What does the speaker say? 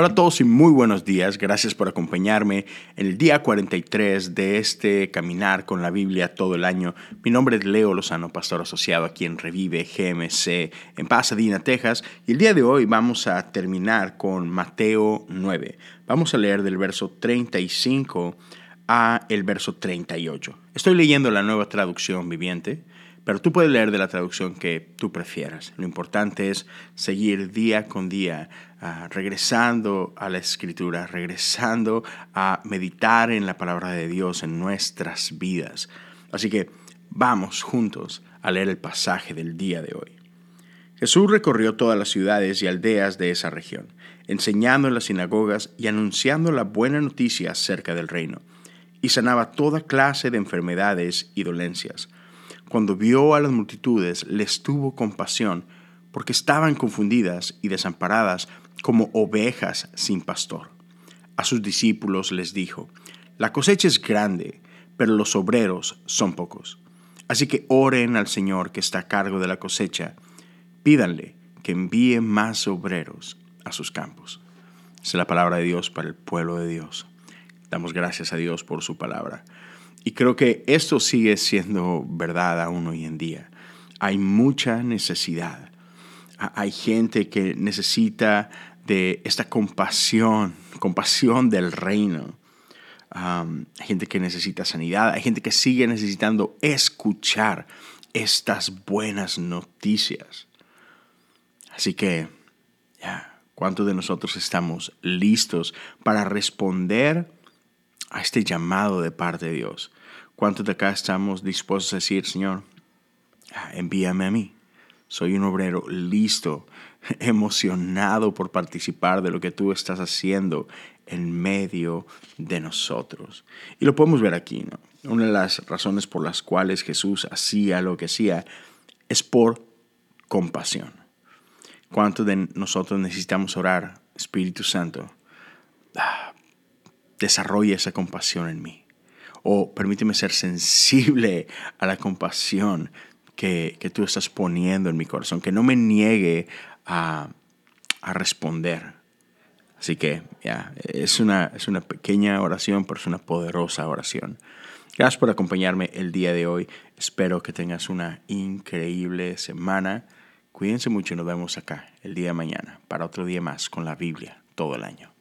Hola a todos y muy buenos días. Gracias por acompañarme en el día 43 de este caminar con la Biblia todo el año. Mi nombre es Leo Lozano, pastor asociado aquí en Revive GMC en Pasadena, Texas. Y el día de hoy vamos a terminar con Mateo 9. Vamos a leer del verso 35 a el verso 38. Estoy leyendo la nueva traducción viviente pero tú puedes leer de la traducción que tú prefieras. Lo importante es seguir día con día ah, regresando a la escritura, regresando a meditar en la palabra de Dios en nuestras vidas. Así que vamos juntos a leer el pasaje del día de hoy. Jesús recorrió todas las ciudades y aldeas de esa región, enseñando en las sinagogas y anunciando la buena noticia acerca del reino, y sanaba toda clase de enfermedades y dolencias cuando vio a las multitudes, les tuvo compasión, porque estaban confundidas y desamparadas como ovejas sin pastor. A sus discípulos les dijo, La cosecha es grande, pero los obreros son pocos. Así que oren al Señor que está a cargo de la cosecha, pídanle que envíe más obreros a sus campos. Es la palabra de Dios para el pueblo de Dios. Damos gracias a Dios por su palabra. Y creo que esto sigue siendo verdad aún hoy en día. Hay mucha necesidad. Hay gente que necesita de esta compasión, compasión del reino. hay gente que necesita sanidad, hay gente que sigue necesitando escuchar estas buenas noticias. Así que, ¿cuántos de nosotros estamos listos para responder a este llamado de parte de Dios? ¿Cuántos de acá estamos dispuestos a decir, Señor, ah, envíame a mí? Soy un obrero listo, emocionado por participar de lo que tú estás haciendo en medio de nosotros. Y lo podemos ver aquí, ¿no? Una de las razones por las cuales Jesús hacía lo que hacía es por compasión. ¿Cuántos de nosotros necesitamos orar, Espíritu Santo? Desarrolla esa compasión en mí o permíteme ser sensible a la compasión que, tú estás poniendo en mi corazón, que no me niegue a, responder. Así que ya, es, una, es una pequeña oración, pero es una poderosa oración. Gracias por acompañarme el día de hoy. Espero que tengas una increíble semana. Cuídense mucho y nos vemos acá el día de mañana para otro día más con la Biblia todo el año.